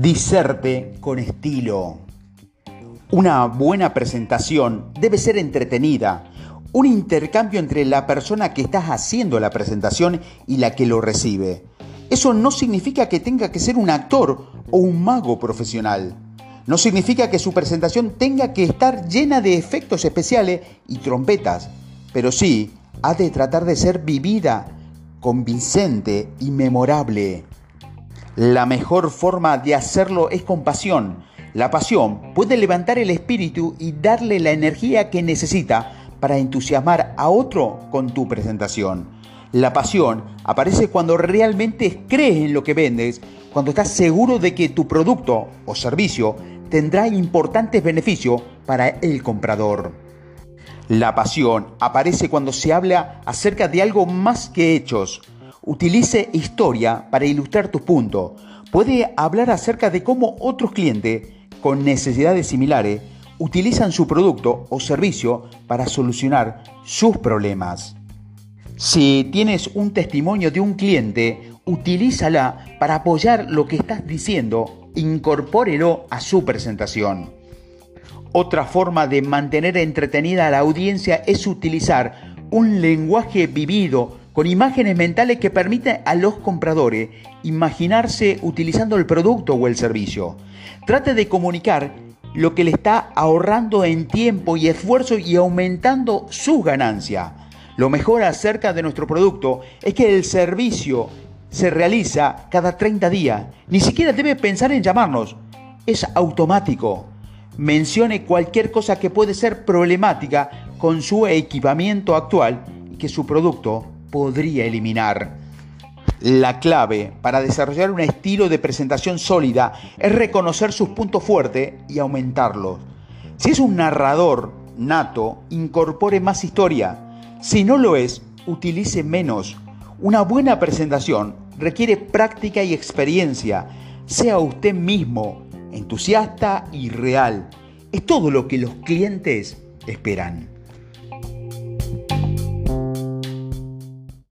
Diserte con estilo. Una buena presentación debe ser entretenida, un intercambio entre la persona que está haciendo la presentación y la que lo recibe. Eso no significa que tenga que ser un actor o un mago profesional. No significa que su presentación tenga que estar llena de efectos especiales y trompetas, pero sí ha de tratar de ser vivida, convincente y memorable. La mejor forma de hacerlo es con pasión. La pasión puede levantar el espíritu y darle la energía que necesita para entusiasmar a otro con tu presentación. La pasión aparece cuando realmente crees en lo que vendes, cuando estás seguro de que tu producto o servicio tendrá importantes beneficios para el comprador. La pasión aparece cuando se habla acerca de algo más que hechos, Utilice historia para ilustrar tu punto. Puede hablar acerca de cómo otros clientes con necesidades similares utilizan su producto o servicio para solucionar sus problemas. Si tienes un testimonio de un cliente, utilízala para apoyar lo que estás diciendo, incorpórelo a su presentación. Otra forma de mantener entretenida a la audiencia es utilizar un lenguaje vivido con imágenes mentales que permiten a los compradores imaginarse utilizando el producto o el servicio. Trate de comunicar lo que le está ahorrando en tiempo y esfuerzo y aumentando su ganancia. Lo mejor acerca de nuestro producto es que el servicio se realiza cada 30 días. Ni siquiera debe pensar en llamarnos. Es automático. Mencione cualquier cosa que puede ser problemática con su equipamiento actual y que su producto podría eliminar. La clave para desarrollar un estilo de presentación sólida es reconocer sus puntos fuertes y aumentarlos. Si es un narrador nato, incorpore más historia. Si no lo es, utilice menos. Una buena presentación requiere práctica y experiencia. Sea usted mismo, entusiasta y real. Es todo lo que los clientes esperan.